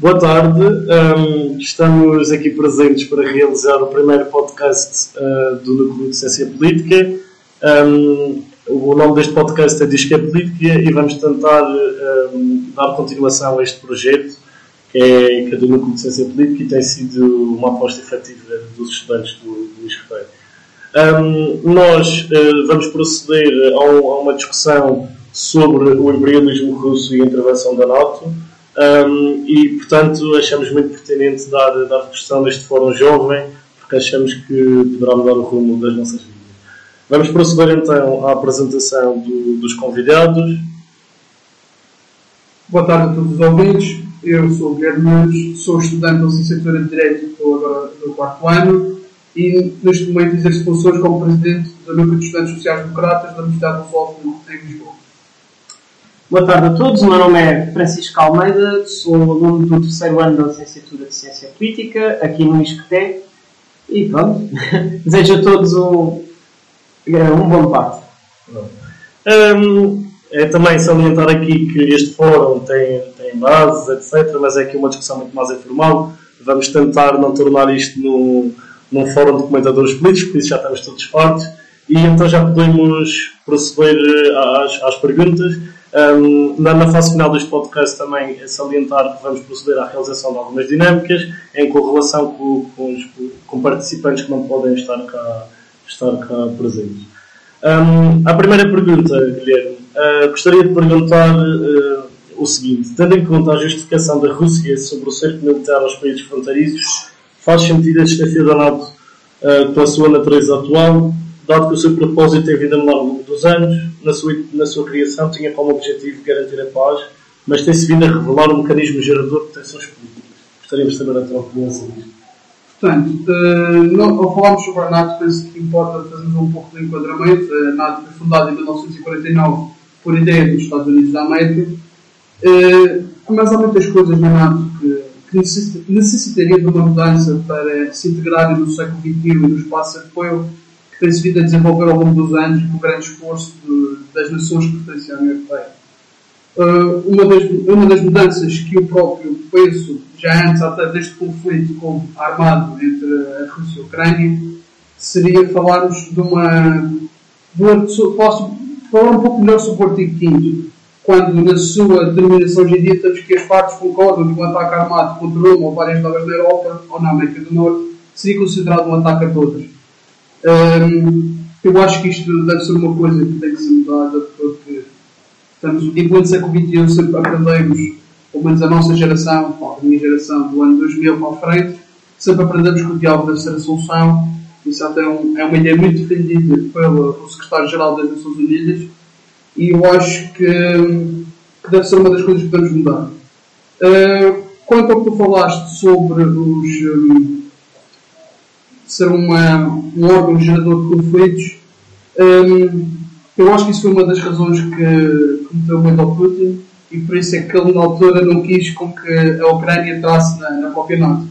Boa tarde, um, estamos aqui presentes para realizar o primeiro podcast uh, do Núcleo de Ciência Política. Um, o nome deste podcast é Disque é Política e vamos tentar um, dar continuação a este projeto que é, que é do Núcleo de Ciência Política e tem sido uma aposta efetiva dos estudantes do, do Luís nós uh, vamos proceder a, um, a uma discussão sobre o imperialismo russo e a intervenção da NATO. Um, e, portanto, achamos muito pertinente dar, dar discussão neste fórum jovem, porque achamos que poderá mudar o rumo das nossas vidas. Vamos proceder então à apresentação do, dos convidados. Boa tarde a todos os ouvintes. Eu sou o Guilherme Nunes, sou estudante da licenciatura de Direito, estou agora no quarto ano e neste momento exerço funções como presidente do Núcleo de Estudantes Sociais Democratas da Universidade do Sol em Lisboa. Boa tarde a todos, o meu nome é Francisco Almeida, sou aluno do terceiro ano da licenciatura de Ciência Política, aqui no ISCTE, e pronto, desejo a todos um, um bom debate. Um, é também salientar aqui que este fórum tem, tem bases, etc., mas é aqui uma discussão muito mais informal. Vamos tentar não tornar isto num, num fórum de comentadores políticos, por isso já estamos todos fortes. E então já podemos proceder às, às perguntas. Um, na, fase final deste podcast também é salientar que vamos proceder à realização de algumas dinâmicas em correlação com, com, os, com participantes que não podem estar cá, estar cá presentes. Um, a primeira pergunta, Guilherme, uh, gostaria de perguntar uh, o seguinte: tendo em conta a justificação da Rússia sobre o cerco militar aos países fronteiriços, faz sentido a existência da NATO uh, com a sua natureza atual? dado que o seu propósito tem vindo a mudar ao longo dos anos, na sua, na sua criação tinha como objetivo garantir a paz, mas tem-se vindo a revelar um mecanismo gerador de tensões políticas. Gostaríamos de saber a tua opinião sobre isto. Portanto, uh, ao falarmos sobre a NATO, penso que importa fazermos um pouco de enquadramento. A NATO foi fundada em 1949 por ideia dos Estados Unidos da América. Mas há muitas coisas na NATO que, que necessitaria de uma mudança para se integrarem no século XXI e no espaço europeu tem-se vindo a desenvolver ao longo dos anos com o grande esforço de, das nações que pertencem à União Europeia. Uh, uma, das, uma das mudanças que eu próprio penso, já antes até deste conflito como armado entre a Rússia e a Ucrânia, seria falarmos de uma. De posso falar um pouco melhor sobre o artigo 5 quando na sua determinação dia temos que as partes concordam que um ataque armado contra uma ou várias delas na Europa ou na América do Norte seria considerado um ataque a todas. Um, eu acho que isto deve ser uma coisa que tem que ser mudada porque estamos, enquanto século XXI sempre aprendemos, pelo menos a nossa geração, a minha geração do ano 2000 para a frente, sempre aprendemos que o diálogo deve ser a solução. Isso até é, um, é uma ideia muito defendida pelo secretário-geral das Nações Unidas e eu acho que, que, deve ser uma das coisas que devemos mudar. Uh, quanto ao que tu falaste sobre os. Um, ser uma, um órgão gerador de conflitos. Um, eu acho que isso foi uma das razões que, que meteu medo ao Putin e por isso é que ele na altura não quis com que a Ucrânia entrasse na, na própria NATO.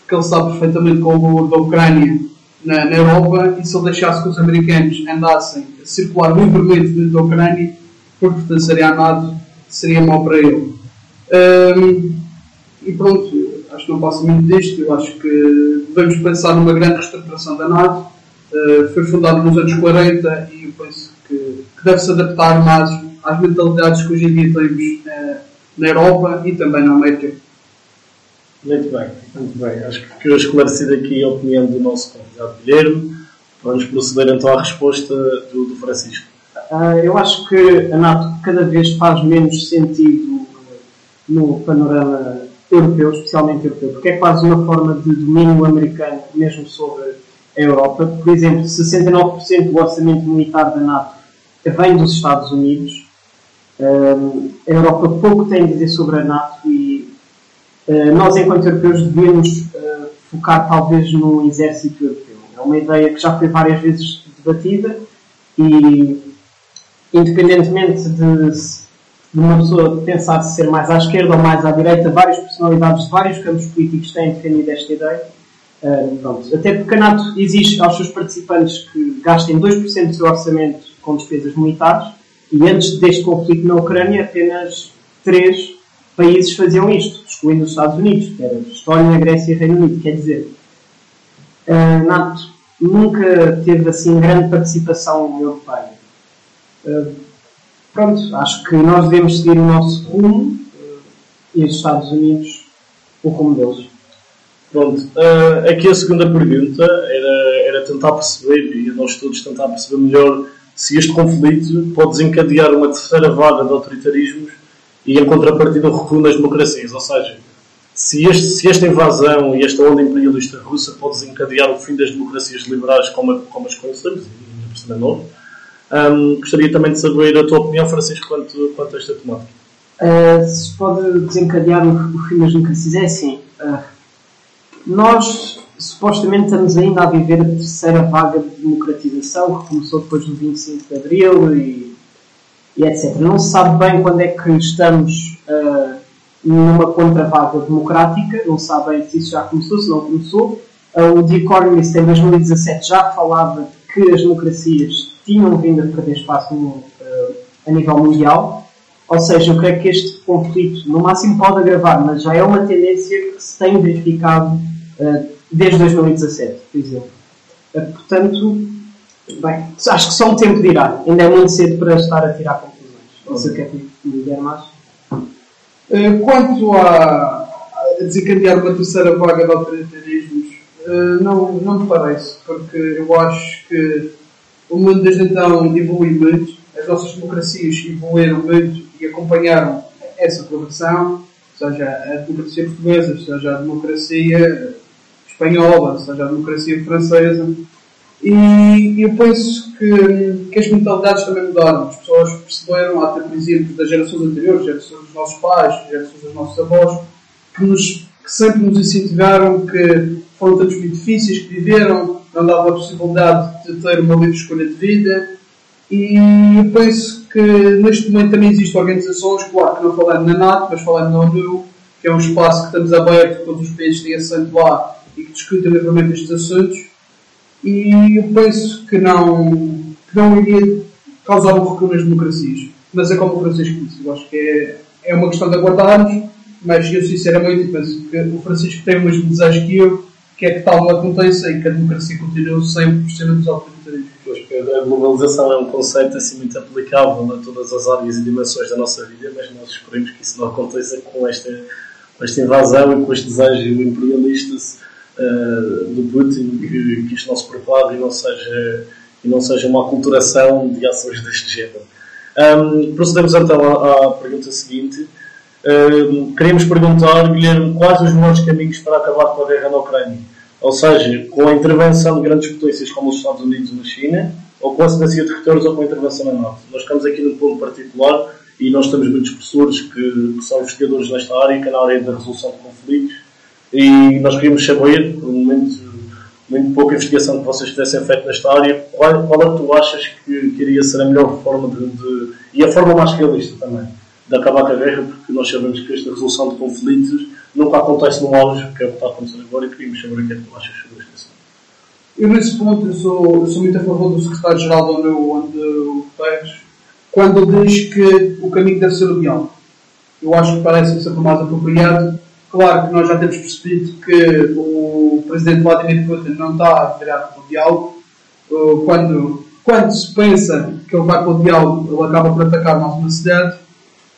Porque ele sabe perfeitamente com o valor da Ucrânia na, na, Europa e se ele deixasse que os americanos andassem a circular livremente dentro da Ucrânia, por pertenceria à NATO, seria mau para ele. Um, e pronto, acho que não passa muito disto. Eu acho que devemos pensar numa grande reestruturação da NATO. Uh, foi fundado nos anos 40 e eu penso que, que deve-se adaptar mais às mentalidades que hoje em dia temos uh, na Europa e também na América. Muito bem, muito bem. Acho que ficou esclarecida aqui a opinião do nosso convidado Guilherme. Vamos proceder então à resposta do, do Francisco. Uh, eu acho que a NATO cada vez faz menos sentido no panorama europeu, especialmente europeu, porque é quase uma forma de domínio americano mesmo sobre a Europa. Por exemplo, 69% do orçamento militar da NATO vem dos Estados Unidos. a Europa pouco tem a dizer sobre a NATO e uh, nós, enquanto europeus, devemos uh, focar talvez no exército europeu. É uma ideia que já foi várias vezes debatida e, independentemente de de uma pessoa pensar se ser mais à esquerda ou mais à direita, várias personalidades de vários campos políticos têm defendido esta ideia. Uh. Até porque a NATO exige aos seus participantes que gastem 2% do seu orçamento com despesas militares e antes deste conflito na Ucrânia apenas 3% países faziam isto, excluindo os Estados Unidos, que era Estónia, Grécia e Reino Unido. Quer dizer, a NATO nunca teve assim grande participação europeia. Uh, pronto, acho que nós devemos seguir o nosso rumo uh, e os Estados Unidos o rumo deles. Pronto, uh, aqui a segunda pergunta era, era tentar perceber, e nós todos tentar perceber melhor, se este conflito pode desencadear uma terceira vaga de autoritarismos e, em contrapartida, o recuo nas democracias. Ou seja, se, este, se esta invasão e esta onda imperialista russa pode desencadear o fim das democracias liberais como, como as conhecemos, e por cima um, gostaria também de saber a tua opinião, Francisco, quanto, quanto a esta temática. Uh, se pode desencadear o, o das democracias, é assim. Uh, nós supostamente estamos ainda a viver a terceira vaga de democratização que começou depois do 25 de Abril e, e etc. Não se sabe bem quando é que estamos uh, numa contravaga democrática, não se sabe bem se isso já começou, se não começou. Uh, o The Economist em 2017 já falava que as democracias tinham vindo a perder espaço no, uh, a nível mundial. Ou seja, eu creio que este conflito no máximo pode agravar, mas já é uma tendência que se tem verificado uh, desde 2017, por exemplo. Uh, portanto, bem, acho que só um tempo dirá. Ainda é muito cedo para estar a tirar conclusões. Não sei o que é que me der mais. Quanto a, a desencadear uma terceira vaga de autoritarismos, não, não me parece, porque eu acho que o mundo desde então evolui muito, as nossas democracias evoluíram muito e acompanharam essa progressão, seja a democracia portuguesa, seja a democracia espanhola, seja a democracia francesa. E eu penso que, que as mentalidades também mudaram. As pessoas perceberam, até por exemplo, das gerações anteriores, gerações dos nossos pais, gerações dos nossos avós, que, nos, que sempre nos incentivaram que foram tempos muito difíceis, que viveram, não dava a possibilidade de ter uma livre escolha de vida. E eu penso que neste momento também existem organizações, claro que não falando na NATO, mas falando na ONU, que é um espaço que estamos aberto, todos os países têm assento lá e que discutem livremente estes assuntos. E eu penso que não, que não iria causar um recuo nas democracias. Mas é como o Francisco disse, eu acho que é, é uma questão de aguardarmos, mas eu sinceramente penso que o Francisco tem o mesmo desejo que eu, que é que tal não aconteça e que a democracia por cima dos autoritarismos. A globalização é um conceito assim muito aplicável a todas as áreas e dimensões da nossa vida, mas nós esperemos que isso não aconteça com esta, com esta invasão e com este desejo imperialista uh, do Putin, que, que isto não se propague e não seja, e não seja uma aculturação de ações deste género. Um, procedemos então à, à pergunta seguinte. Um, perguntar, Guilherme, quais os melhores caminhos para acabar com a guerra na Ucrânia? Ou seja, com a intervenção de grandes potências como os Estados Unidos ou a China, ou com a cedência de territórios ou com a intervenção na NATO. Nós estamos aqui num ponto particular e nós temos muitos professores que, que são investigadores nesta área, que é na área da resolução de conflitos, e nós queríamos saber, por um momento, muito pouca investigação que vocês tivessem feito nesta área, qual, qual é que tu achas que, que iria ser a melhor forma de, de, e a forma mais realista também de acabar com a guerra, porque nós sabemos que esta resolução de conflitos nunca acontece no auge, que é o que está a acontecer agora, e queríamos saber o que é que tu achas sobre este assunto. Eu, nesse ponto, eu sou, sou muito a favor do secretário-geral da ONU, o Guterres, quando diz que o caminho deve ser o diálogo. Eu acho que parece sempre mais apropriado. Claro que nós já temos percebido que o presidente Vladimir Putin não está a virar para o diálogo. Quando, quando se pensa que ele vai para o diálogo, ele acaba por atacar mais uma cidade.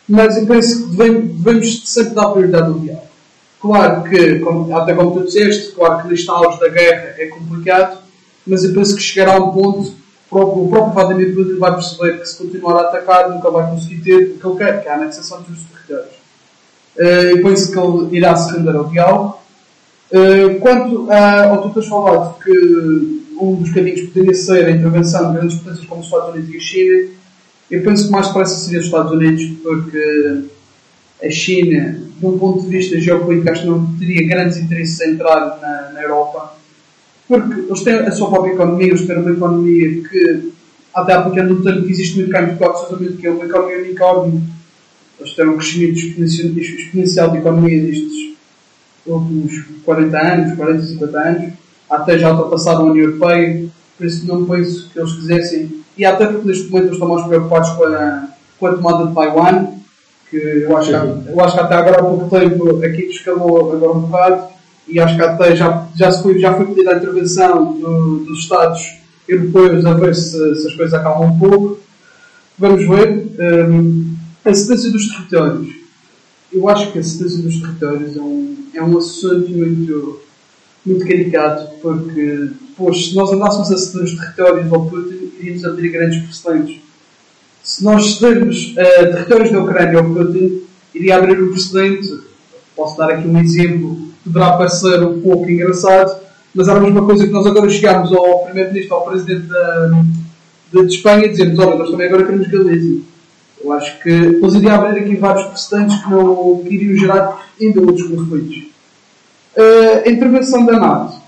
Mas eu penso que devemos, devemos sempre dar prioridade ao diálogo. Claro que, como, até como tu disseste, claro que auge da guerra é complicado, mas eu penso que chegará um ponto o próprio Vladimir Putin vai perceber que se continuar a atacar nunca vai conseguir ter o que ele quer, que é a anexação dos territórios. Eu penso que ele irá se render ao diálogo. Uh, quanto a, ao que tu tens falado, que um dos caminhos poderia ser a intervenção de grandes potências como os Estados Unidos e a China, eu penso que mais depressa seria os Estados Unidos, porque a China, de um ponto de vista geopolítico, acho que não teria grandes interesses em entrar na, na Europa, porque eles têm a sua própria economia, eles têm uma economia que, até aplicando um termo que existe muito cá em Portugal, que é uma economia unicórnio, eles têm um crescimento exponencial de economia nestes últimos 40 anos, 40, 50 anos, até já ultrapassaram a União Europeia, por isso não penso que eles quisessem, e até porque neste momento eles estão mais preocupados com a, com a tomada de Taiwan, que eu acho que, eu acho que até agora há pouco tempo aqui escalou agora um bocado e acho que até já, já, se foi, já foi pedida a intervenção do, dos Estados europeus a ver se, se, as coisas acalmam um pouco. Vamos ver. Um, a cedência dos territórios. Eu acho que a cedência dos territórios é um, é um assunto muito, muito caricato, porque depois, se nós andássemos a ceder os territórios ao Putin, iríamos abrir grandes precedentes se nós cedermos uh, territórios da Ucrânia ao Putin, iria abrir um precedente. Posso dar aqui um exemplo, poderá parecer um pouco engraçado, mas era a mesma coisa que nós agora chegámos ao Primeiro-Ministro, ao Presidente da, de, de Espanha, e dizermos: Olha, nós também agora queremos Galiza. Eu acho que depois iria abrir aqui vários precedentes que, não, que iriam gerar ainda outros conflitos. Uh, a intervenção da NATO.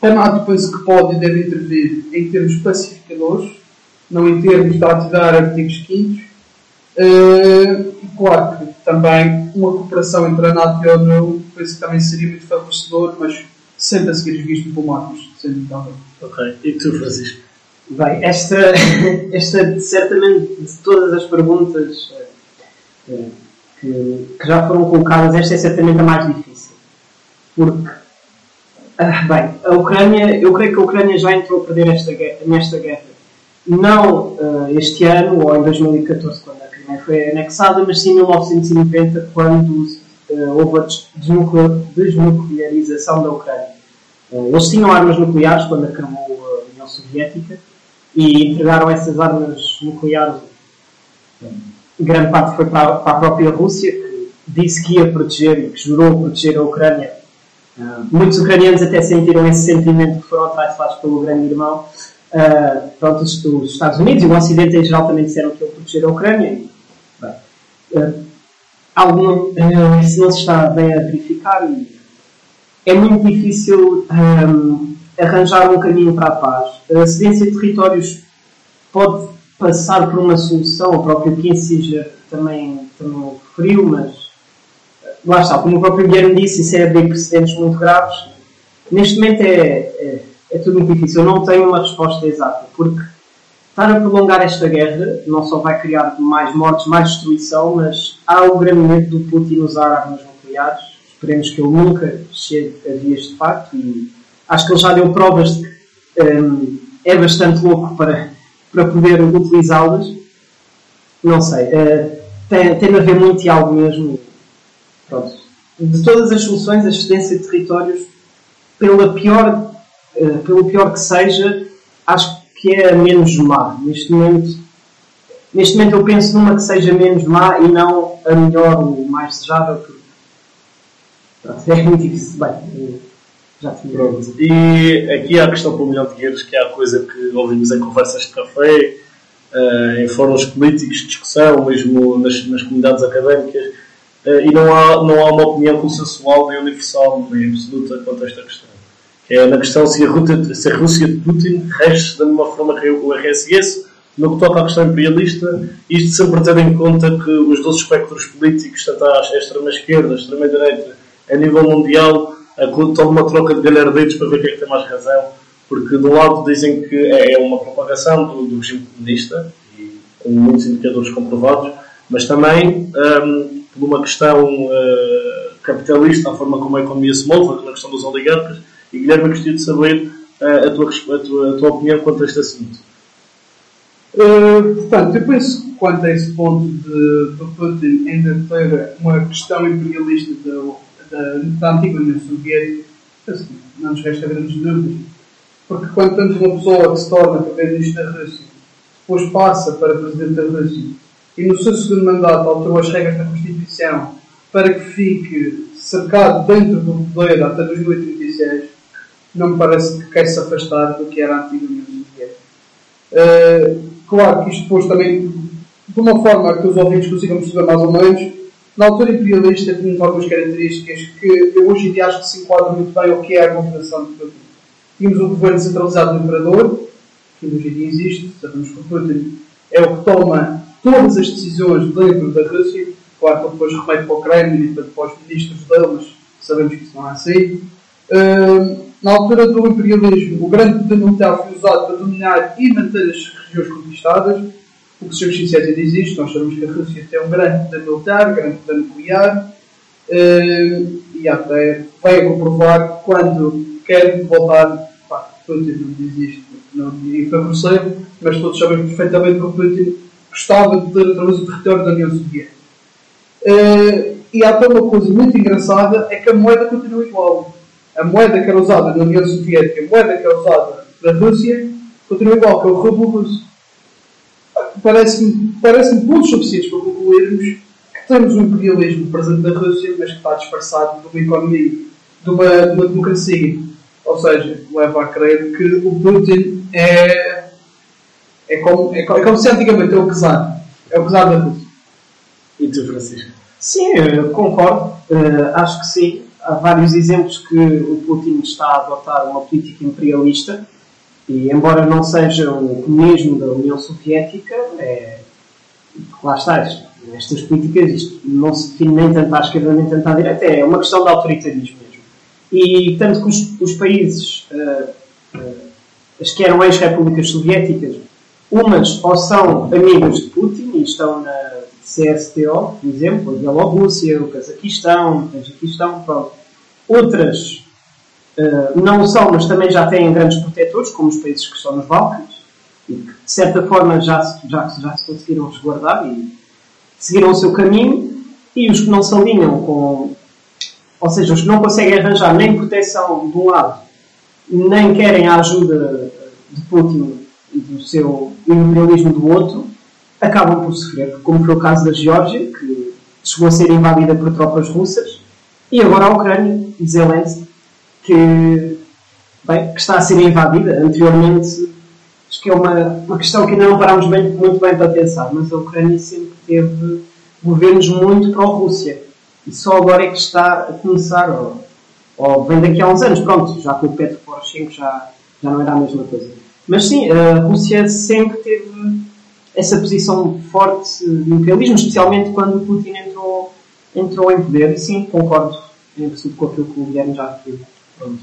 A NATO penso que pode e deve intervir em termos pacificadores não em termos de ativar artigos quintos. Uh, e claro que também uma cooperação entre a NATO e a ONU penso que também seria muito favorecedor, mas sempre a seguir os guias diplomáticos, sempre também. Ok. E tu, Francisco? Bem, esta, esta certamente de todas as perguntas uh, que, que, já foram colocadas, esta é certamente a mais difícil. Porque, uh, bem, a Ucrânia, eu creio que a Ucrânia já entrou a perder esta nesta guerra não uh, este ano ou em 2014, quando a Crimeia foi anexada, mas sim em 1990, quando uh, houve a desnuclearização da Ucrânia. Uh, eles tinham armas nucleares quando acabou a União Soviética e entregaram essas armas nucleares. Grande parte foi para, para a própria Rússia, que disse que ia proteger e que jurou proteger a Ucrânia. muitos ucranianos até sentiram esse sentimento que foram atraiçoados pelo grande irmão Uh, pronto, os, os, Estados Unidos e o Ocidente em geral também disseram que iam proteger a Ucrânia. Uh, algo uh, isso não se está bem a verificar e é muito difícil um, arranjar um caminho para a paz. A cedência de territórios pode passar por uma solução, o próprio Kissinger também, também referiu, mas lá está, como o próprio Guilherme disse, isso é abrir precedentes muito graves. Neste momento é, é é tudo muito difícil. Eu não tenho uma resposta exata, porque estar a prolongar esta guerra não só vai criar mais mortes, mais destruição, mas há o grande medo do Putin usar armas nucleares. Esperemos que ele nunca chegue a vias de facto e acho que ele já deu provas de que um, é bastante louco para, para poder utilizá-las. Não sei. Uh, tem, tem de haver muito e algo mesmo. Pronto. De todas as soluções, a excedência de territórios, pela pior pelo pior que seja, acho que é a menos má. Neste momento, neste momento eu penso numa que seja menos má e não a melhor ou mais desejável. Porque, é muito difícil. Bem, já tinha. Pronto. E aqui há a questão para o milhão de guerreiros, que é a coisa que ouvimos em conversas de café, uh, em fóruns políticos de discussão, mesmo nas, nas comunidades académicas, e não há, não há uma opinião consensual, nem universal, nem absoluta quanto a esta questão é na questão se a, Rússia, se a Rússia de Putin rege da mesma forma que o RSS, no que toca à questão imperialista, isto sempre tendo em conta que os dois espectros políticos, tanto a extrema-esquerda, a extrema-direita, a nível mundial, estão uma troca de galhardetes para ver quem é que tem mais razão, porque de um lado dizem que é, é uma propagação do, do regime comunista, e com muitos indicadores comprovados, mas também um, por uma questão uh, capitalista, a forma como a economia se move, na questão dos oligarcas, e Guilherme, gostaria de saber uh, a, tua, a, tua, a tua opinião quanto a este assunto. Uh, portanto, eu penso que quanto a esse ponto de, de Putin ainda ter uma questão imperialista da, da, da antiga União Soviética, assim, não nos resta grandes dúvidas. Porque quando temos uma pessoa que se torna primeiro-ministro da Rússia, depois passa para presidente da Rússia, e no seu segundo mandato alterou as regras da Constituição para que fique cercado dentro do poder até 2036, não me parece que quer se afastar do que era a antiga União Soviética. Uh, claro que isto depois também, de uma forma que os ouvintes consigam perceber mais ou menos, na altura imperialista tinha algumas características que eu hoje em dia acho que se enquadram muito bem ao que é a governação de Putin. Tínhamos o governo centralizado do imperador, que hoje em dia existe, sabemos que o Putin é o que toma todas as decisões dentro da Rússia, claro que depois remete para o Kremlin e para os ministros dele, mas sabemos que isso não é assim. Uh, na altura do imperialismo, o grande poder militar foi usado para dominar e manter as regiões conquistadas. o que Sr. Chichete diz isto, nós sabemos que a Rússia tem um grande poder militar, um grande poder nuclear, uh, e até vai comprovar quando quer voltar, pá, Putin não isto, não diria favorecer, mas todos sabemos perfeitamente que o Putin gostava de ter outra vez o território da União Soviética. Uh, e há até uma coisa muito engraçada, é que a moeda continua igual. A moeda que era usada na União Soviética, a moeda que é usada na Rússia, continua igual, que é o rublo russo. Parece-me parece pontos suficientes para concluirmos que temos um imperialismo presente na Rússia, mas que está disfarçado de uma economia, de uma, de uma democracia. Ou seja, leva a crer que o Putin é, é, como, é, é como se antigamente é o czar. É o czar da Rússia. E tu, Francisco? Sim, concordo. Uh, acho que sim. Há vários exemplos que o Putin está a adotar uma política imperialista e, embora não seja o comunismo da União Soviética, é, lá está, estas políticas, isto não se define nem tanto à esquerda nem tanto à direita, é uma questão de autoritarismo mesmo. E tanto que os, os países, uh, uh, as que eram ex-repúblicas soviéticas, umas ou são amigos de Putin e estão na CSTO, por exemplo, a Bielorrússia, o Cazaquistão, o Tajiquistão. Outras uh, não são, mas também já têm grandes protetores, como os países que estão nos Balcãs, e que, de certa forma, já, já, já se conseguiram resguardar e seguiram o seu caminho, e os que não se alinham com. Ou seja, os que não conseguem arranjar nem proteção de um lado, nem querem a ajuda de Putin e do seu imperialismo do outro, acabam por sofrer, como foi o caso da Geórgia, que chegou a ser invadida por tropas russas, e agora a Ucrânia, Zelensky, que, bem, que está a ser invadida. Anteriormente, acho que é uma, uma questão que ainda não parámos bem, muito bem para pensar, mas a Ucrânia sempre teve governos muito pró-Rússia. E só agora é que está a começar, ou, ou vem daqui a uns anos, pronto, já com o Petro Poroshenko já, já não era a mesma coisa. Mas sim, a Rússia sempre teve essa posição forte de imperialismo, especialmente quando Putin entrou, entrou em poder. E sim, concordo em com aquilo que o Guilherme já referiu. Pronto.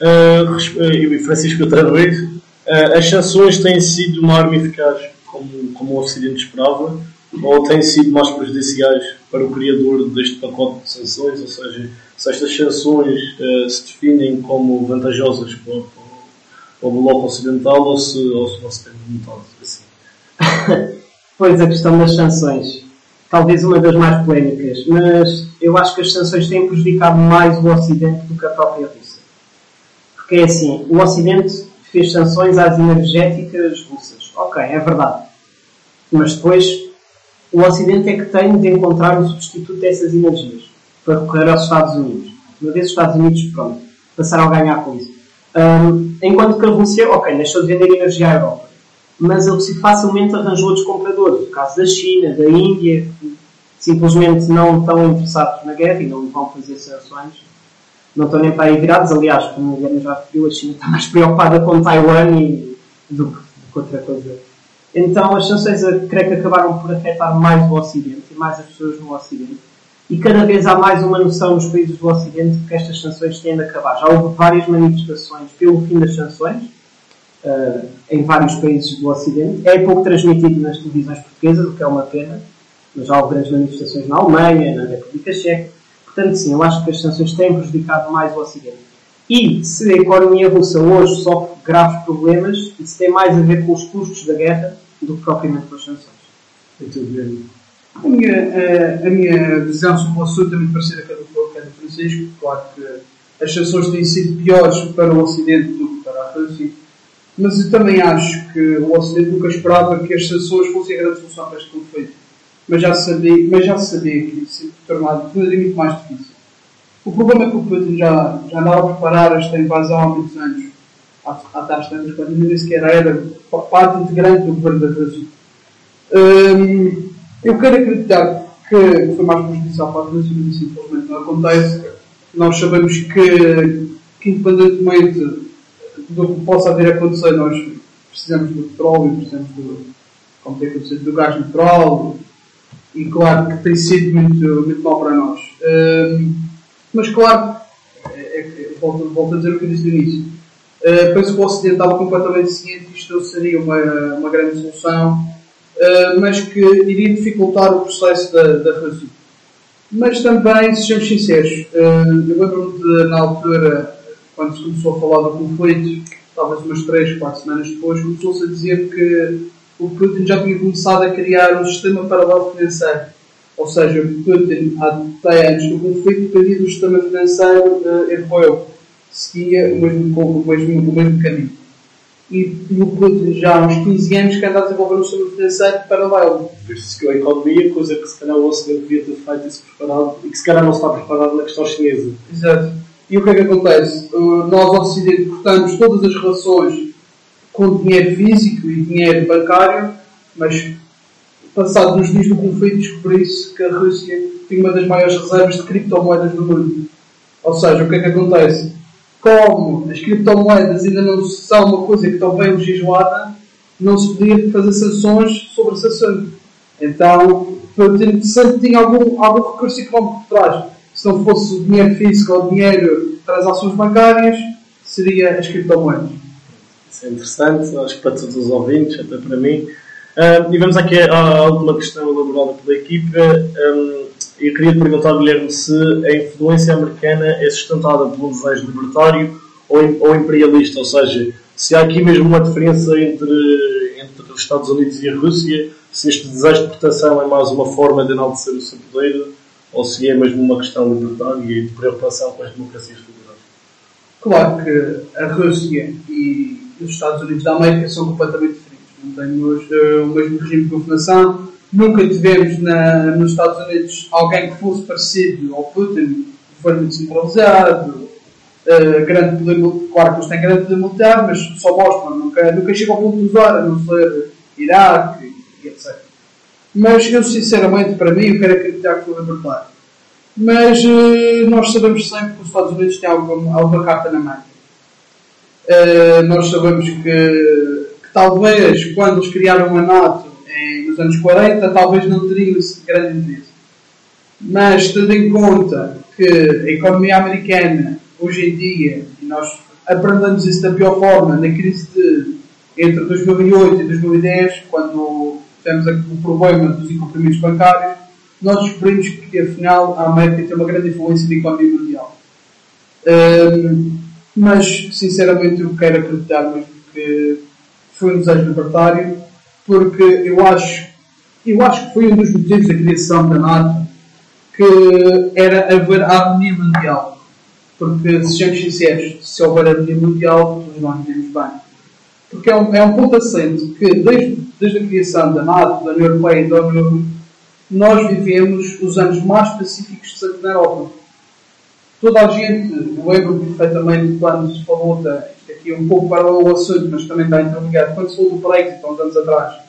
Uh, e Francisco, outra vez, uh, as sanções têm sido uma arma eficaz, como, como o Ocidente esperava, ou têm sido mais prejudiciais para o criador deste pacote de sanções? Ou seja, se estas sanções uh, se definem como vantajosas para, para, para o Bloco Ocidental ou se, ou se não se tem notado assim? pois, a questão das sanções. Talvez uma das mais polémicas, mas eu acho que as sanções têm prejudicado mais o Ocidente do que a própria Rússia. Porque é assim, o Ocidente fez sanções às energéticas russas. Ok, é verdade. Mas depois o Ocidente é que tem de encontrar um substituto dessas energias para recorrer aos Estados Unidos. Uma vez os Estados Unidos, pronto, passaram a ganhar com isso. Um, enquanto que a Rússia, ok, deixou de vender energia à Europa mas ele facilmente arranjou outros compradores. O caso da China, da Índia, que simplesmente não estão interessados na guerra e não vão fazer sanções. Não estão nem para aí virados. Aliás, como o Guilherme já referiu, a China está mais preocupada com Taiwan e, do, do que outra coisa. Então, as sanções, creio que acabaram por afetar mais o Ocidente e mais as pessoas no Ocidente. E cada vez há mais uma noção nos países do Ocidente que estas sanções têm de acabar. Já houve várias manifestações pelo fim das sanções uh, em vários países do Ocidente. É pouco transmitido nas televisões portuguesas, o que é uma pena, mas houve grandes manifestações na Alemanha, na República Checa. Portanto, sim, eu acho que as sanções têm prejudicado mais o Ocidente. E se a economia russa hoje sofre graves problemas, isso tem mais a ver com os custos da guerra do que propriamente com as sanções. A minha, a, a minha visão sobre o assunto é muito parecida com a do Francisco. Claro que as sanções têm sido piores para o Ocidente do que para a Rússia mas eu também acho que o Ocidente nunca esperava que as sanções fossem a grande solução para este conflito. Mas já sabia, mas já sabia que isso se tornado muito mais difícil. O problema é que o Putin já, já andava a preparar esta invasão há muitos anos. Há, há tais tantos, quando nem sequer era parte integrante do governo da Rússia. Hum, eu quero acreditar que foi mais prejudicial para a Rússia, mas isso infelizmente não acontece. Nós sabemos que, que independentemente do que possa vir a acontecer, nós precisamos do petróleo, precisamos do, como tem acontecido, do gás natural, e claro que tem sido muito, muito mal para nós. Um, mas claro, é, é, volto, volto a dizer o que eu disse no início. Uh, penso que o Ocidente estava completamente ciente que isto seria uma, uma grande solução. uh, mas que iria dificultar o processo da, da Rússia. Mas também, sejamos sinceros, uh, eu lembro-me de, na altura, quando se começou a falar do conflito, talvez umas 3, 4 semanas depois, começou-se a dizer que o Putin já tinha começado a criar um sistema paralelo financeiro. Ou seja, o Putin, até antes do conflito, dependia do sistema financeiro uh, europeu. Seguia o mesmo, o mesmo, o mesmo caminho. E, e o Putin já há uns 15 anos que anda a desenvolver um sistema financeiro paralelo. Visto-se que a economia, coisa que se calhar o Ocidente devia ter feito e se preparado, e que se calhar não está preparado na questão chinesa. Exato. E o que é que acontece? Uh, nós, Ocidente, cortamos todas as relações com dinheiro físico e dinheiro bancário, mas passado nos dias do conflito descobriu-se que a Rússia tinha uma das maiores reservas de criptomoedas do mundo. Ou seja, o que é que acontece? Como as criptomoedas ainda não são uma coisa que está bem legislada, não se podia fazer sanções sobre esse assunto. Então, sempre tinha algum, algum recurso económico por trás. Se não fosse o dinheiro físico ou o dinheiro transações bancárias, seria as criptomoedas. Isso é interessante, acho que para todos os ouvintes, até para mim. E vamos aqui à, última questão elaborada pela equipa. Um, eu queria perguntar, Guilherme, se a influência americana é sustentada por um desejo libertário ou, ou imperialista, ou seja, se há aqui mesmo uma diferença entre, entre os Estados Unidos e a Rússia, se este desejo de proteção é mais uma forma de enaltecer o seu poder, ou se é mesmo uma questão libertária e de preocupação com as democracias federais. Claro que a Rússia e os Estados Unidos da América são completamente diferentes. Não temos uh, o mesmo regime de governação. Nunca tivemos na, nos Estados Unidos alguém que fosse parecido ao Putin, foi muito centralizado, uh, grande poder, claro que eles têm grande poder militar, mas só mostram, nunca, nunca chegam ao ponto de usar, a não ser Iraque e etc. Mas eu, sinceramente, para mim, eu quero acreditar que foi libertário. Mas uh, nós sabemos sempre que os Estados Unidos têm alguma, alguma carta na mão. Uh, nós sabemos que, que, talvez quando eles criaram a NATO nos anos 40, talvez não teriam esse grande interesse. Mas tendo em conta que a economia americana hoje em dia, e nós aprendemos isso da pior forma na crise de entre 2008 e 2010, quando tivemos o problema dos incumprimentos bancários, nós descobrimos que afinal a América tem uma grande influência na economia mundial. Um, mas sinceramente eu quero acreditar mesmo que foi um desejo libertário, porque eu acho, eu acho que foi um dos motivos da criação da NATO que era haver a harmonia mundial. Porque, sejamos sinceros, se houver harmonia mundial, todos nós vivemos bem. Porque é um, é um ponto assente que, desde, desde a criação da NATO, da União Europeia e da ONU, nós vivemos os anos mais pacíficos de na Europa toda a gente, eu lembro perfeitamente quando se falou, da, aqui um pouco para o assunto, mas também está interligado, quando se falou do Brexit há uns anos atrás,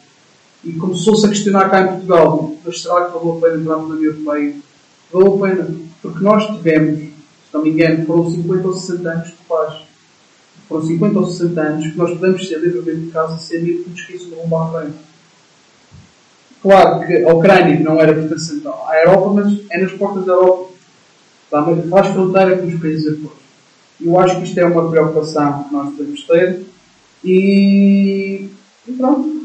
e começou-se a questionar cá em Portugal, mas será que valeu a pena entrarmos na União Europeia? Valeu a pena, porque nós tivemos, se não me engano, foram 50 ou 60 anos de paz. Foram 50 ou 60 anos que nós podemos ser livremente de casa sem medo que nos esqueçam de bombar à frente. Claro que a Ucrânia não era pertencente à Europa, mas é nas portas da Europa faz fronteira com os países europeus. Eu acho que isto é uma preocupação que nós devemos ter e, e pronto.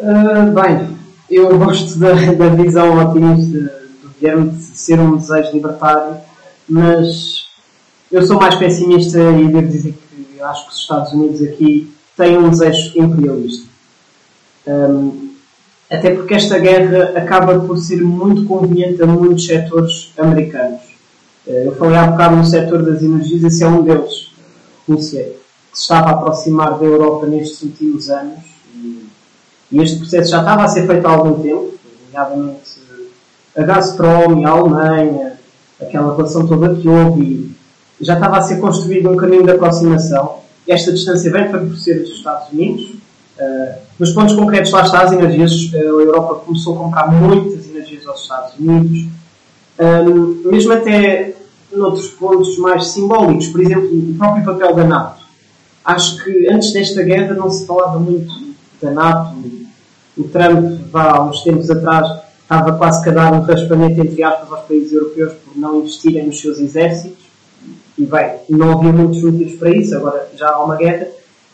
Uh, bem, eu gosto da, da visão otimista do Guilherme de ser um desejo libertário, mas eu sou mais pessimista e devo dizer que acho que os Estados Unidos aqui têm um desejo imperialista. Um, até porque esta guerra acaba por ser muito conveniente a muitos setores americanos. Eh, eu falei há bocado no setor das energias, esse é um deles, Rússia, que se estava a aproximar da Europa nestes últimos anos. E este processo já estava a ser feito há algum tempo, nomeadamente a Gazprom a Alemanha, aquela relação toda que houve, já estava a ser construído um caminho de aproximação. Esta distância vem favorecer os Estados Unidos, Uh, nos pontos concretos, lá está as energias. Uh, a Europa começou a comprar muitas energias aos Estados Unidos, um, mesmo até noutros pontos mais simbólicos, por exemplo, o próprio papel da NATO. Acho que antes desta guerra não se falava muito da NATO. O Trump, há uns tempos atrás, estava quase a dar um raspamento, entre aspas, aos países europeus por não investirem nos seus exércitos. E bem, não havia muitos motivos para isso, agora já há uma guerra.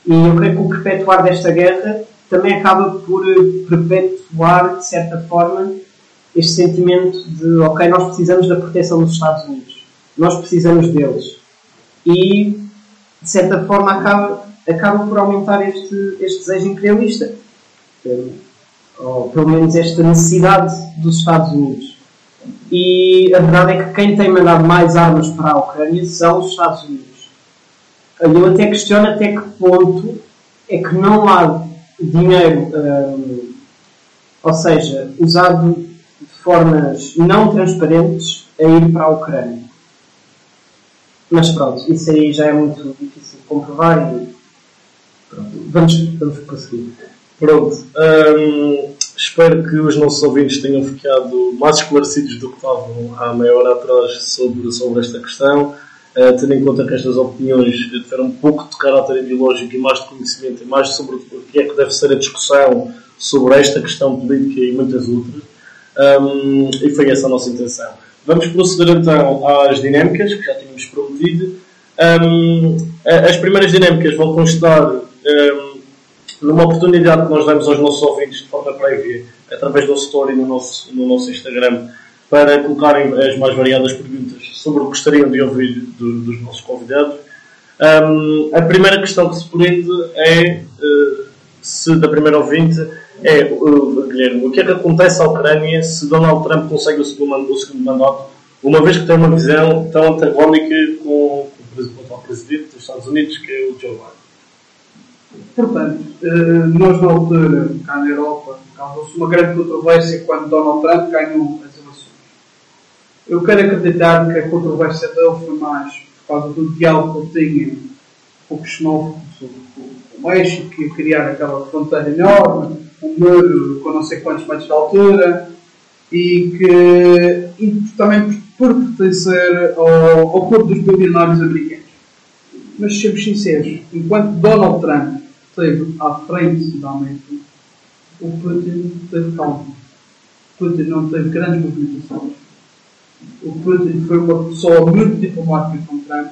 E eu creio que o perpetuar desta guerra também acaba por perpetuar, de certa forma, este sentimento de, ok, nós precisamos da proteção dos Estados Unidos, nós precisamos deles. E, de certa forma, acaba, acaba por aumentar este, este desejo imperialista. Ou, pelo menos, esta necessidade dos Estados Unidos. E a verdade é que quem tem mandado mais armas para a Ucrânia são os Estados Unidos. Eu até questiono até que ponto é que não há dinheiro, hum, ou seja, usado de formas não transparentes a ir para a Ucrânia. Mas pronto, isso aí já é muito difícil de comprovar e pronto, vamos, vamos prosseguir. Pronto. Hum, espero que os nossos ouvintes tenham ficado mais esclarecidos do que estavam há meia hora atrás sobre, sobre esta questão. Uh, tendo em conta que estas opiniões tiveram um pouco de caráter ideológico e mais de conhecimento e mais sobre o que é que deve ser a discussão sobre esta questão política e muitas outras. Um, e foi essa a nossa intenção. Vamos proceder então às dinâmicas, que já tínhamos prometido. Um, as primeiras dinâmicas vão constar um, numa oportunidade que nós damos aos nossos ouvintes de forma prévia, através do story no nosso, no nosso Instagram, para colocarem as mais variadas perguntas sobre o que gostariam de ouvir do, dos nossos convidados. Um, a primeira questão que se prende é uh, se da primeira ouvinte é uh, Guilherme, o que é que acontece à Ucrânia se Donald Trump consegue o segundo, o segundo mandato, uma vez que tem uma visão tão antagónica com, com o atual presidente dos Estados Unidos, que é o Joe Biden? Portanto, uh, nós na altura, cá na Europa, causou-se uma grande controvérsia quando Donald Trump ganhou as eu quero acreditar que a controvérsia dele foi mais por causa do diálogo que ele tinha com o xenófobo sobre o México, que ia criar aquela fronteira enorme, um muro com não sei quantos metros de altura, e que e também por pertencer ao, ao dos bilionários americanos. Mas sejamos sinceros, enquanto Donald Trump esteve à frente da América, o Putin teve calma. Putin não teve grandes movimentações o Putin foi uma pessoa muito diplomática com Trump,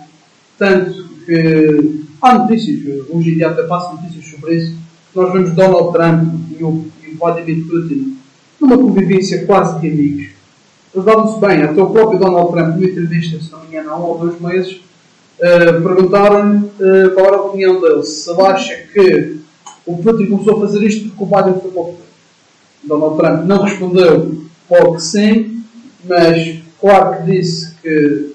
tanto que há notícias, hoje em dia até passo notícias sobre isso, nós vemos Donald Trump e o, e o Vladimir Putin numa convivência quase de amigos. Eles davam-se bem, até o próprio Donald Trump, numa entrevista, se não me engano, há um ou dois meses, uh, perguntaram-lhe uh, qual era a opinião dele, se ele acha que o Putin começou a fazer isto porque o Biden foi para o. Donald Trump não respondeu logo que sim, mas Claro que disse que,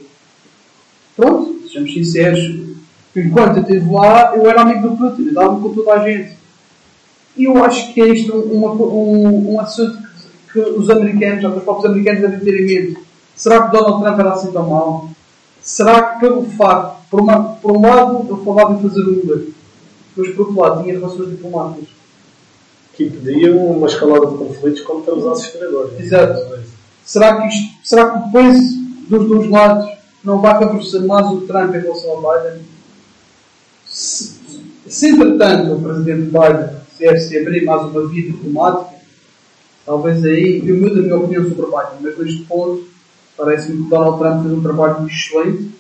pronto, sejamos sinceros, enquanto eu estive lá, eu era amigo do Putin, dava-me com toda a gente. E eu acho que é isto um, um, assunto que, que, os americanos, ou os próprios americanos, devem ter em mente. Será que Donald Trump era assim tão mal? Será que, pelo facto, por, uma, por um lado, ele falava em fazer Uber, mas por outro lado, tinha relações diplomáticas? Que impediam uma escalada de conflitos como estamos a assistir agora. Exato. Será que, isto, será que o peso dos dois lados não vai favorecer mais o Trump em relação ao Biden? Se, se entretanto o presidente Biden se, se abrir mais uma via diplomática, talvez aí eu mude a minha opinião sobre o Biden, mas neste ponto parece-me que Donald Trump fez um trabalho excelente.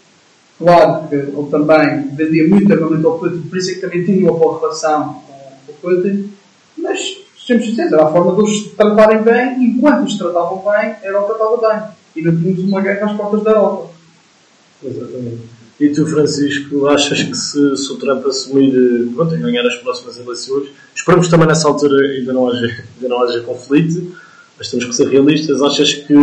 Claro que ele também vendia muito armamento ao Putin, por isso é que também tinha uma boa relação com o Putin, mas sejamos sinceros, era a forma de os tratarem bem, e enquanto os tratavam bem, o que tratava bem. E não tínhamos uma guerra às portas da Europa. Exatamente. E tu, Francisco, achas que se, se o Trump assumir pronto, ganhar as próximas eleições, esperamos também nessa altura ainda não haja, ainda não haja conflito, mas temos que ser realistas. Achas que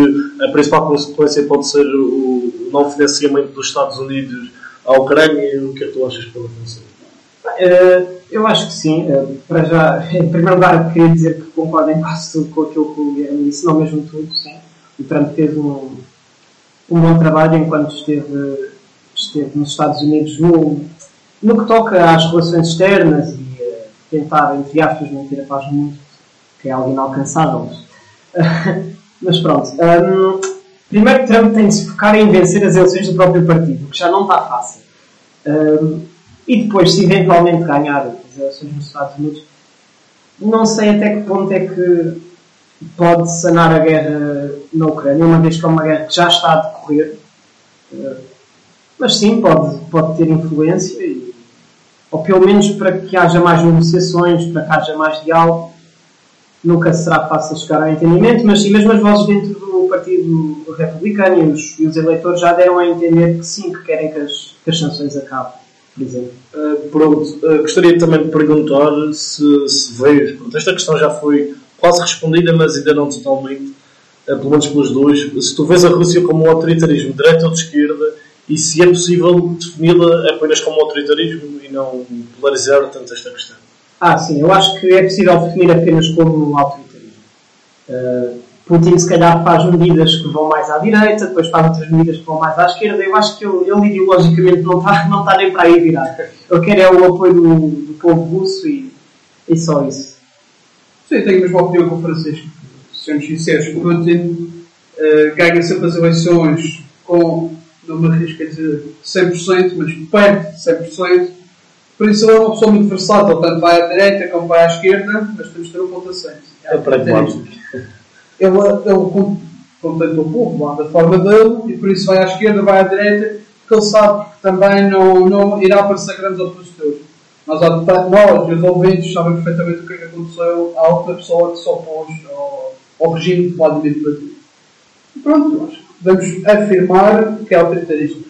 a principal consequência pode ser o, não financiamento dos Estados Unidos à Ucrânia? O que é que tu achas que pode acontecer? Uh, eu acho que sim. Uh, para já, em primeiro lugar, queria dizer que concordo em quase tudo com aquilo que o Guilherme disse, não mesmo tudo, sim. O Trump fez um, um bom trabalho enquanto esteve, esteve nos Estados Unidos no, no que toca às relações externas e uh, tentar, entre aspas, manter a paz no mundo, que é algo inalcançável. pronto. Um, primeiro, Trump tem de se focar em vencer as eleições do próprio partido, que já não está fácil. Um, e depois, se eventualmente ganhar as eleições nos Estados Unidos, não sei até que ponto é que pode sanar a guerra na Ucrânia, uma vez que é uma guerra que já está a decorrer. Mas sim, pode, pode ter influência e ou pelo menos para que haja mais negociações, para que haja mais diálogo. Nunca será fácil chegar ao entendimento, mas sim, mesmo as vozes dentro do Partido Republicano e os, e os eleitores já deram a entender que sim, que querem que as, que as sanções acabem. Uh, pronto, uh, gostaria também de perguntar se, se veio. Pronto, esta questão já foi quase respondida, mas ainda não totalmente, uh, pelo menos pelos dois. Se tu vês a Rússia como um autoritarismo de direita ou de esquerda, e se é possível defini-la apenas como autoritarismo e não polarizar tanto esta questão. Ah, sim, eu acho que é possível definir apenas como autoritarismo. Uh, Putin, se calhar, faz medidas que vão mais à direita, depois faz outras medidas que vão mais à esquerda. Eu acho que ele, ele ideologicamente não está, não está nem para aí virar. Ele quer é o apoio do, do povo russo e, e só isso. Sim, tenho a mesma opinião com o Francisco. Sejamos sinceros, Putin uh, ganha sempre as eleições com não me arrisco a dizer 100%, mas perto de 100%. Por isso ele é uma pessoa muito versátil, tanto vai à direita como vai à esquerda, mas temos de ter um ponto assente. É pragmático. Ele, ele contenta o povo lá da forma dele e por isso vai à esquerda, vai à direita, porque ele sabe que também não, não irá aparecer grandes opositores. Nós, nós, os ouvintes, sabem perfeitamente o que, é que aconteceu à outra pessoa que se opôs ao, ao regime de Vladimir Putin. E pronto, acho vamos afirmar que é autoritarismo.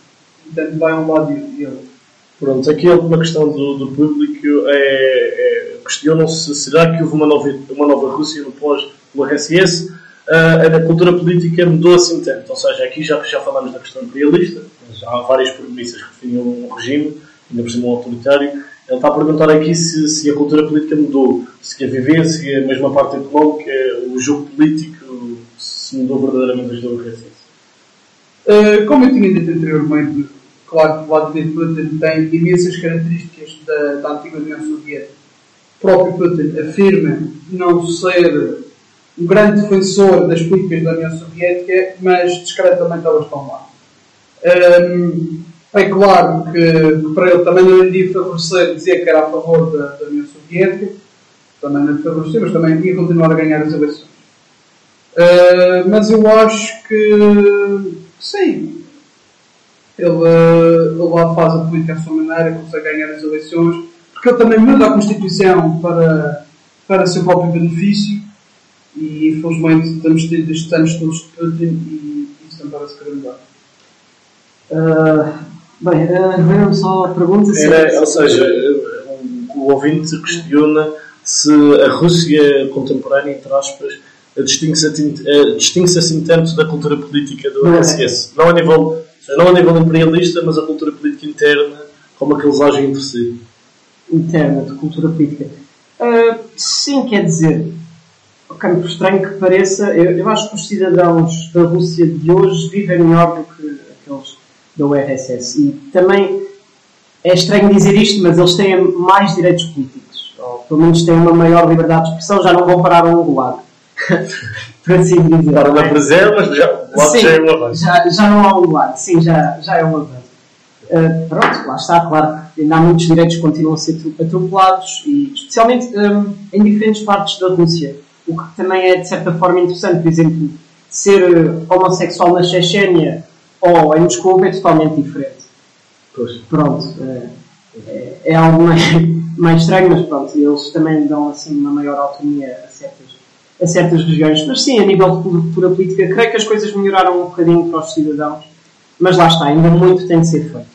Portanto, vai um lado e outro. Pronto, aqui alguma questão do, do público é, é questionam-se será que houve uma nova, uma nova Rússia no pós-URSS? Uh, a cultura política mudou assim tanto, ou seja, aqui já, já falamos da questão imperialista, há várias premissas que definiam um regime, ainda por cima um autoritário. Ele está a perguntar aqui se, se a cultura política mudou, se a vivência, a mesma parte económica, o jogo político, se mudou verdadeiramente desde a URSS. Uh, como eu tinha dito anteriormente, claro que Vladimir Putin tem imensas características da, da antiga União Soviética. O próprio Putin afirma não ser um grande defensor das políticas da União Soviética, mas discretamente elas estão lá. É claro que, para ele também não lhe ia favorecer dizer que era a favor da, da União Soviética, também não lhe favorecer, mas também ia continuar a ganhar as eleições. Uh, mas eu acho que Sim. Ele, ele lá faz a política à sua maneira, consegue ganhar as eleições, porque ele também muda a Constituição para, para seu próprio benefício e infelizmente estamos tido estes anos todos de Putin e isso não parece querer mudar. Uh, bem, uh, só a pergunta. Era, ou seja, o, ouvinte questiona se a Rússia contemporânea, entre aspas, distingue-se distingue assim tanto da cultura política do RSS. Não, é. não, a nível, não a nível imperialista, mas a cultura política interna, como aqueles agem entre si. Interna, de cultura política. Uh, sim, quer dizer, ok, por estranho que pareça, eu, eu, acho que os cidadãos da Rússia de hoje vivem melhor do que aqueles da URSS. E também é estranho dizer isto, mas eles têm mais direitos políticos. Ou pelo menos têm uma maior liberdade de expressão, já não vão parar a um gulag por assim dizer. Para uma preserva, já, sim, já é um avanço. Já, já não há um lado, sim, já, já é um avanço. Uh, pronto, lá está, claro que ainda há muitos direitos que continuam a ser atropelados, e especialmente um, em diferentes partes da Rússia. O que também é de certa forma interessante, por exemplo, ser homossexual na Chechênia ou em Moscou é totalmente diferente. Pois. Pronto, é, é, é algo mais, mais estranho, mas pronto, eles também dão assim uma maior autonomia a certas a certas regiões. Mas sim, a nível de cultura política, creio que as coisas melhoraram um bocadinho para os cidadãos, mas lá está, ainda muito tem de ser feito.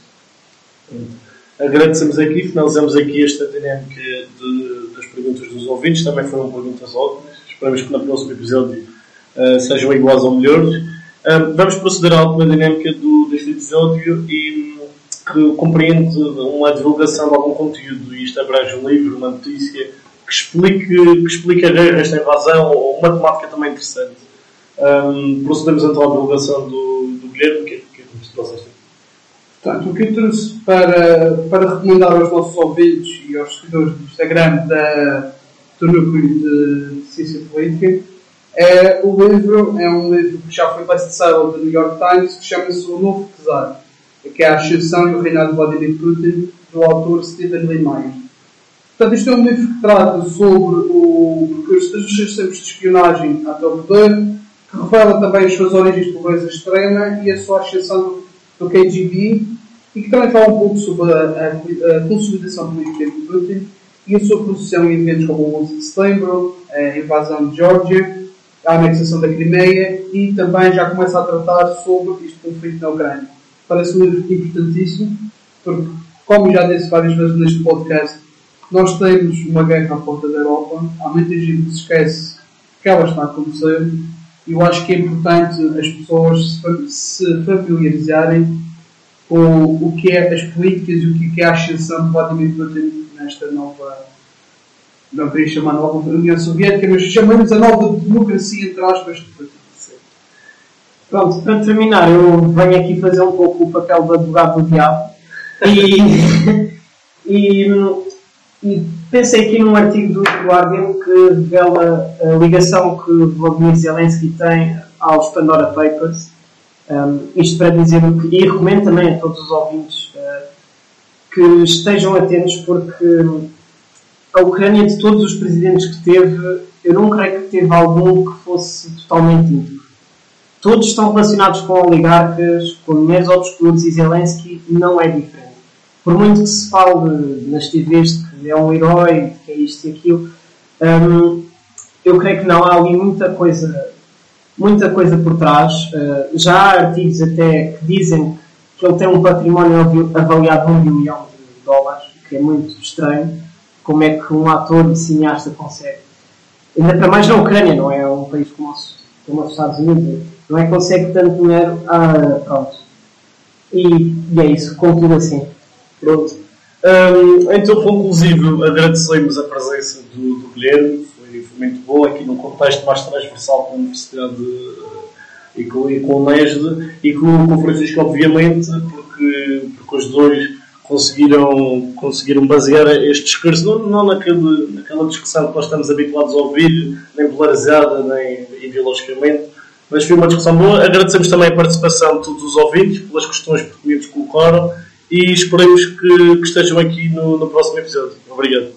Agradecemos aqui, finalizamos aqui esta dinâmica de, das perguntas dos ouvintes, também foram perguntas ótimas. Esperamos que no próximo episódio uh, sejam iguais ou melhores. Uh, vamos proceder à última dinâmica do, deste episódio e que compreende uma divulgação de algum conteúdo. Isto abrange um livro, uma notícia, que explique, que explique esta invasão, ou uma temática também interessante. Um, procedemos então à divulgação do, do Guilherme, que, que, que nos trouxeste? Portanto, o que eu trouxe para, para recomendar aos nossos ouvintes e aos seguidores do Instagram da, do Núcleo de Ciência Política é o livro, é um livro que já foi best-seller do New York Times, que chama-se O Novo Czar, que é a Ascensão e o Reinado de Vladimir Putin, do autor Stephen Lee Meyer. Portanto, isto é um livro que trata sobre o, os três tempos de espionagem o poder, que revela também as suas origens de pobreza extrema e a sua ascensão do, KGB e que também fala um pouco sobre a, a, a consolidação política de Putin e a sua posição em eventos como o 11 de setembro, a invasão de Geórgia, a anexação da Crimeia e também já começa a tratar sobre este conflito na Ucrânia. Parece um livro importantíssimo, porque, como já disse várias vezes neste podcast, nós temos uma guerra à porta da Europa, há muita gente que se esquece que ela está a acontecer e eu acho que é importante as pessoas se familiarizarem com o que é as políticas e o que é a ascensão de Vladimir Putin nesta nova, não queria chamar nova União Soviética, mas chamamos a nova democracia, entre aspas. Pronto, para terminar, eu venho aqui fazer um pouco o papel do advogado do diabo e, e, e, pensei aqui num artigo do Guardian que revela a ligação que Vladimir Zelensky tem aos Pandora Papers. Um, isto para dizer o que, e recomendo também a todos os ouvintes uh, que estejam atentos porque a Ucrânia, de todos os presidentes que teve, eu não creio que teve algum que fosse totalmente íntegro. Todos estão relacionados com oligarcas, com dinheiros obscuros e Zelensky não é diferente. Por muito que se fale nas TVs que é um herói, que é isto e aquilo, um, eu creio que não. Há ali muita coisa, muita coisa por trás. Uh, já há artigos até que dizem que ele tem um património avaliado num bilhão de dólares, que é muito estranho. Como é que um ator e cineasta consegue? Ainda para mais na Ucrânia, não é? Um país como, como os Estados Unidos não é? Consegue tanto dinheiro, ah, pronto. E, e é isso, concluo assim. Pronto. Um, então, conclusivo, agradecemos a presença do, do Guilherme, foi, foi, muito bom aqui num contexto mais transversal com a Universidade e com, e com o NESD e com, com o Francisco, obviamente, porque, porque os dois conseguiram, conseguiram basear este discurso não, não naquele, naquela discussão que nós estamos habituados a ouvir, nem polarizada, nem ideologicamente, mas foi uma discussão boa. Agradecemos também a participação de todos os ouvintes pelas questões pertinentes que colocaram e esperemos que, que estejam aqui no, no próximo episódio. Obrigado.